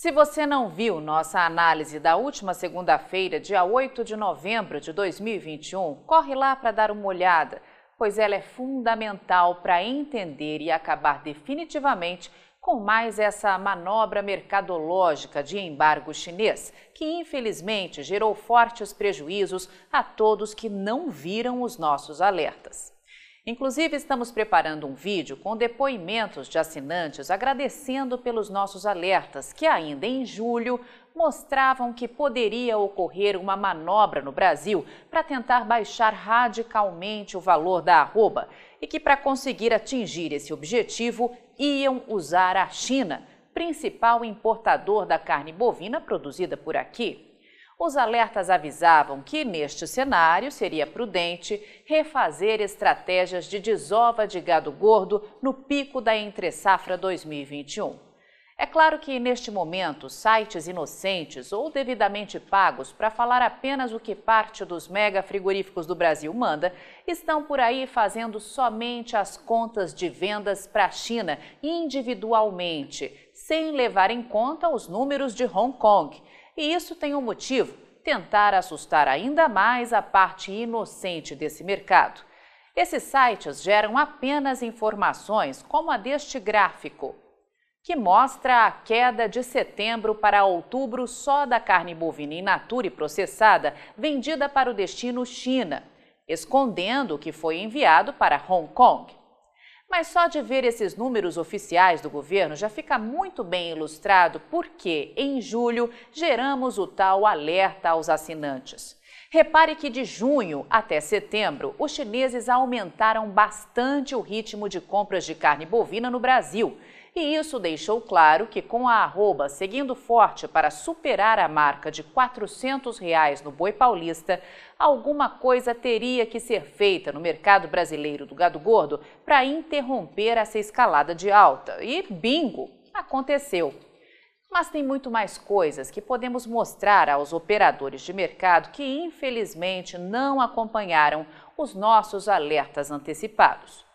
Se você não viu nossa análise da última segunda-feira, dia 8 de novembro de 2021, corre lá para dar uma olhada, pois ela é fundamental para entender e acabar definitivamente com mais essa manobra mercadológica de embargo chinês, que infelizmente gerou fortes prejuízos a todos que não viram os nossos alertas. Inclusive, estamos preparando um vídeo com depoimentos de assinantes agradecendo pelos nossos alertas, que ainda em julho mostravam que poderia ocorrer uma manobra no Brasil para tentar baixar radicalmente o valor da arroba e que, para conseguir atingir esse objetivo, iam usar a China, principal importador da carne bovina produzida por aqui. Os alertas avisavam que, neste cenário, seria prudente refazer estratégias de desova de gado gordo no pico da entre-safra 2021. É claro que, neste momento, sites inocentes ou devidamente pagos para falar apenas o que parte dos mega frigoríficos do Brasil manda estão por aí fazendo somente as contas de vendas para a China individualmente, sem levar em conta os números de Hong Kong e isso tem um motivo: tentar assustar ainda mais a parte inocente desse mercado. Esses sites geram apenas informações como a deste gráfico, que mostra a queda de setembro para outubro só da carne bovina in natura e processada vendida para o destino China, escondendo o que foi enviado para Hong Kong. Mas só de ver esses números oficiais do governo já fica muito bem ilustrado porque, em julho, geramos o tal alerta aos assinantes. Repare que de junho até setembro, os chineses aumentaram bastante o ritmo de compras de carne bovina no Brasil e isso deixou claro que com a arroba seguindo forte para superar a marca de 400 reais no boi paulista, alguma coisa teria que ser feita no mercado brasileiro do gado gordo para interromper essa escalada de alta. E bingo, aconteceu. Mas tem muito mais coisas que podemos mostrar aos operadores de mercado que infelizmente não acompanharam os nossos alertas antecipados.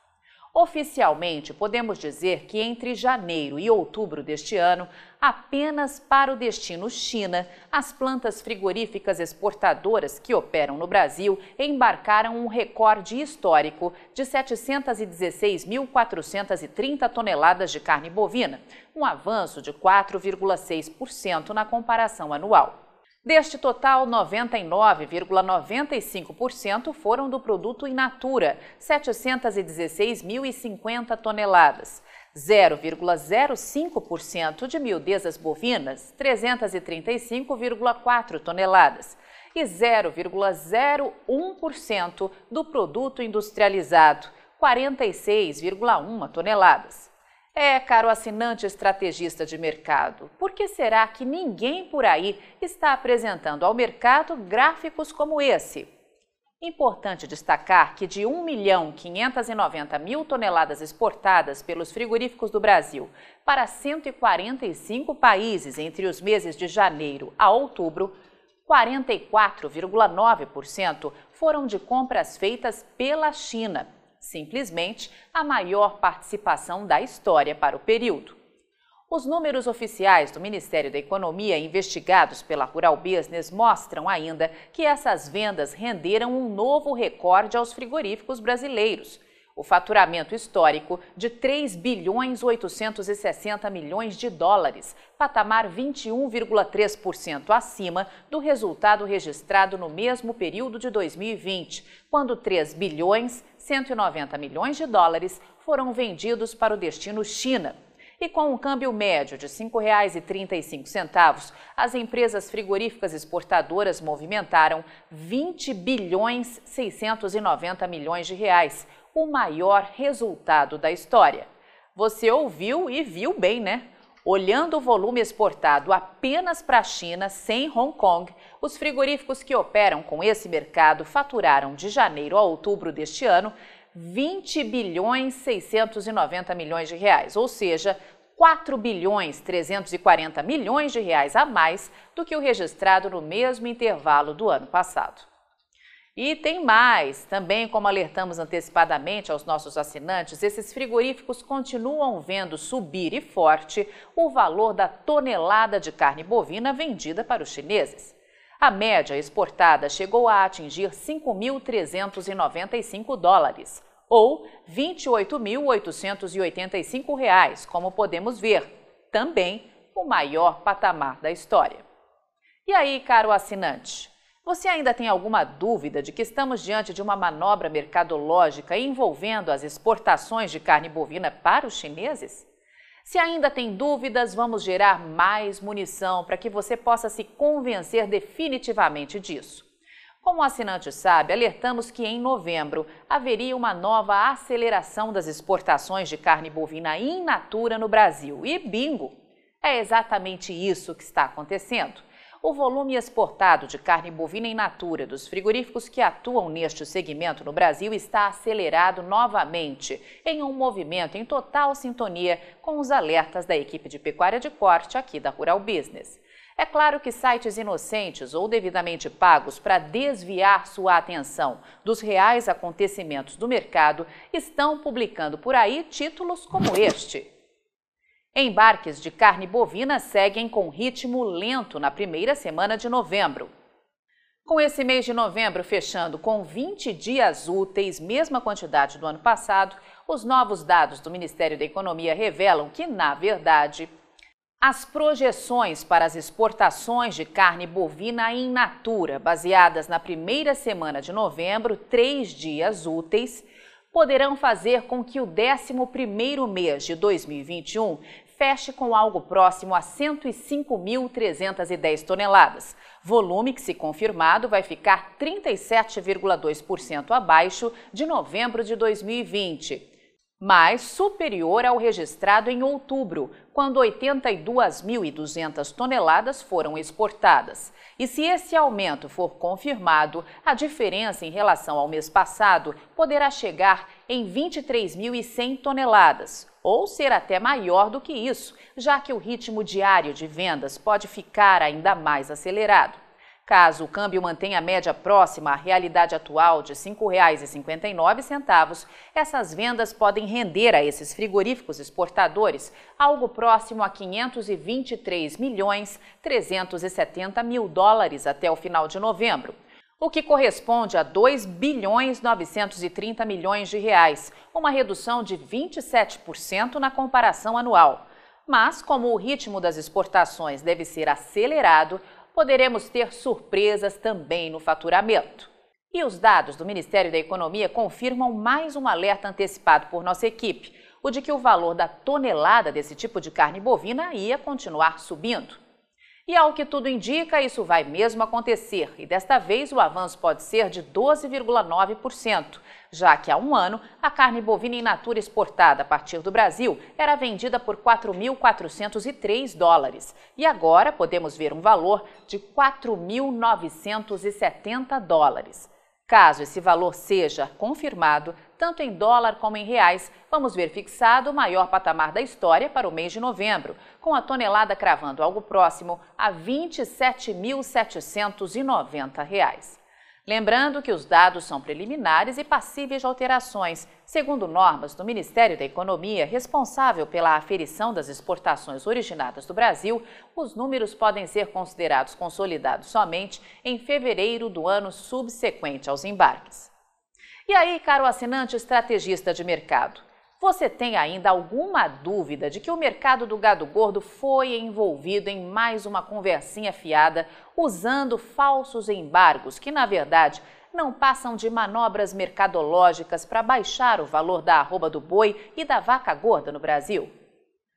Oficialmente, podemos dizer que entre janeiro e outubro deste ano, apenas para o destino China, as plantas frigoríficas exportadoras que operam no Brasil embarcaram um recorde histórico de 716.430 toneladas de carne bovina, um avanço de 4,6% na comparação anual. Deste total, 99,95% foram do produto in natura, 716.050 toneladas. 0,05% de miudezas bovinas, 335,4 toneladas. E 0,01% do produto industrializado, 46,1 toneladas. É, caro assinante estrategista de mercado, por que será que ninguém por aí está apresentando ao mercado gráficos como esse? Importante destacar que de 1 milhão 590 mil toneladas exportadas pelos frigoríficos do Brasil para 145 países entre os meses de janeiro a outubro, 44,9% foram de compras feitas pela China simplesmente a maior participação da história para o período. Os números oficiais do Ministério da Economia investigados pela Rural Business mostram ainda que essas vendas renderam um novo recorde aos frigoríficos brasileiros, o faturamento histórico de 3 bilhões 860 milhões de dólares, patamar 21,3% acima do resultado registrado no mesmo período de 2020, quando 3 bilhões 190 milhões de dólares foram vendidos para o destino China. E com um câmbio médio de R$ 5,35, as empresas frigoríficas exportadoras movimentaram 20 bilhões 690 milhões de reais, o maior resultado da história. Você ouviu e viu bem, né? Olhando o volume exportado apenas para a China, sem Hong Kong, os frigoríficos que operam com esse mercado faturaram de janeiro a outubro deste ano 20 bilhões 690 milhões de reais, ou seja, 4 bilhões 340 milhões de reais a mais do que o registrado no mesmo intervalo do ano passado. E tem mais, também como alertamos antecipadamente aos nossos assinantes, esses frigoríficos continuam vendo subir e forte o valor da tonelada de carne bovina vendida para os chineses. A média exportada chegou a atingir 5.395 dólares, ou 28.885 reais, como podemos ver, também o maior patamar da história. E aí, caro assinante, você ainda tem alguma dúvida de que estamos diante de uma manobra mercadológica envolvendo as exportações de carne bovina para os chineses? Se ainda tem dúvidas, vamos gerar mais munição para que você possa se convencer definitivamente disso. Como o assinante sabe, alertamos que em novembro haveria uma nova aceleração das exportações de carne bovina in natura no Brasil. E bingo! É exatamente isso que está acontecendo o volume exportado de carne bovina in natura dos frigoríficos que atuam neste segmento no Brasil está acelerado novamente, em um movimento em total sintonia com os alertas da equipe de pecuária de corte aqui da Rural Business. É claro que sites inocentes ou devidamente pagos para desviar sua atenção dos reais acontecimentos do mercado estão publicando por aí títulos como este. Embarques de carne bovina seguem com ritmo lento na primeira semana de novembro. Com esse mês de novembro fechando com 20 dias úteis, mesma quantidade do ano passado, os novos dados do Ministério da Economia revelam que, na verdade, as projeções para as exportações de carne bovina in natura, baseadas na primeira semana de novembro, três dias úteis, poderão fazer com que o 11º mês de 2021 feche com algo próximo a 105.310 toneladas, volume que, se confirmado, vai ficar 37,2% abaixo de novembro de 2020 mas superior ao registrado em outubro, quando 82.200 toneladas foram exportadas. E se esse aumento for confirmado, a diferença em relação ao mês passado poderá chegar em 23.100 toneladas, ou ser até maior do que isso, já que o ritmo diário de vendas pode ficar ainda mais acelerado. Caso o câmbio mantenha a média próxima à realidade atual de R$ 5,59, essas vendas podem render a esses frigoríficos exportadores algo próximo a 523 milhões 370 mil dólares até o final de novembro, o que corresponde a 2 bilhões 930 milhões de reais, uma redução de 27% na comparação anual. Mas, como o ritmo das exportações deve ser acelerado, poderemos ter surpresas também no faturamento. E os dados do Ministério da Economia confirmam mais um alerta antecipado por nossa equipe, o de que o valor da tonelada desse tipo de carne bovina ia continuar subindo. E ao que tudo indica, isso vai mesmo acontecer, e desta vez o avanço pode ser de 12,9%, já que há um ano a carne bovina in natura exportada a partir do Brasil era vendida por 4.403 dólares e agora podemos ver um valor de 4.970 dólares. Caso esse valor seja confirmado, tanto em dólar como em reais, vamos ver fixado o maior patamar da história para o mês de novembro, com a tonelada cravando algo próximo a R$ 27.790. Lembrando que os dados são preliminares e passíveis de alterações, segundo normas do Ministério da Economia, responsável pela aferição das exportações originadas do Brasil, os números podem ser considerados consolidados somente em fevereiro do ano subsequente aos embarques. E aí, caro assinante estrategista de mercado, você tem ainda alguma dúvida de que o mercado do gado gordo foi envolvido em mais uma conversinha fiada usando falsos embargos que, na verdade, não passam de manobras mercadológicas para baixar o valor da arroba do boi e da vaca gorda no Brasil?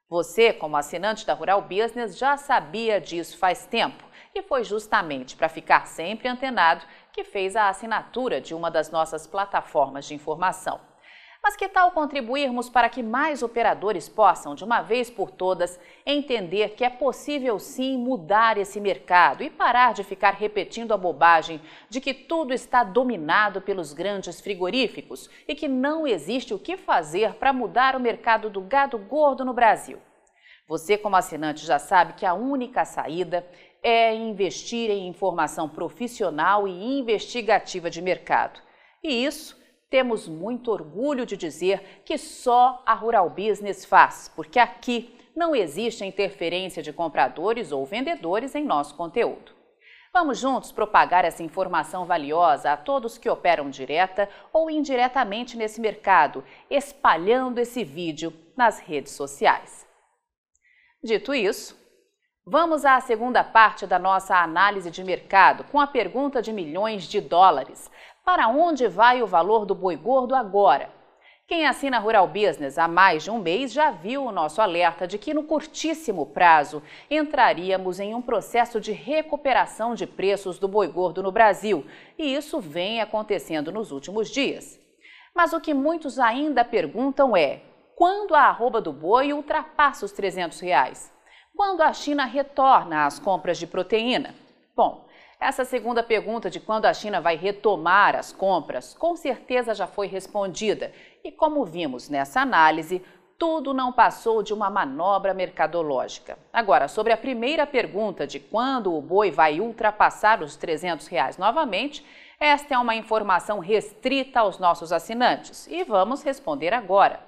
Você, como assinante da Rural Business, já sabia disso faz tempo e foi justamente para ficar sempre antenado que fez a assinatura de uma das nossas plataformas de informação. Mas que tal contribuirmos para que mais operadores possam, de uma vez por todas, entender que é possível sim mudar esse mercado e parar de ficar repetindo a bobagem de que tudo está dominado pelos grandes frigoríficos e que não existe o que fazer para mudar o mercado do gado gordo no Brasil? Você, como assinante, já sabe que a única saída é investir em informação profissional e investigativa de mercado. E isso temos muito orgulho de dizer que só a Rural Business faz, porque aqui não existe interferência de compradores ou vendedores em nosso conteúdo. Vamos juntos propagar essa informação valiosa a todos que operam direta ou indiretamente nesse mercado, espalhando esse vídeo nas redes sociais. Dito isso, vamos à segunda parte da nossa análise de mercado com a pergunta de milhões de dólares: para onde vai o valor do boi gordo agora? Quem assina Rural Business há mais de um mês já viu o nosso alerta de que, no curtíssimo prazo, entraríamos em um processo de recuperação de preços do boi gordo no Brasil, e isso vem acontecendo nos últimos dias. Mas o que muitos ainda perguntam é: quando a arroba do boi ultrapassa os 300 reais? Quando a China retorna às compras de proteína? Bom, essa segunda pergunta de quando a China vai retomar as compras, com certeza já foi respondida. E como vimos nessa análise, tudo não passou de uma manobra mercadológica. Agora, sobre a primeira pergunta de quando o boi vai ultrapassar os 300 reais novamente, esta é uma informação restrita aos nossos assinantes e vamos responder agora.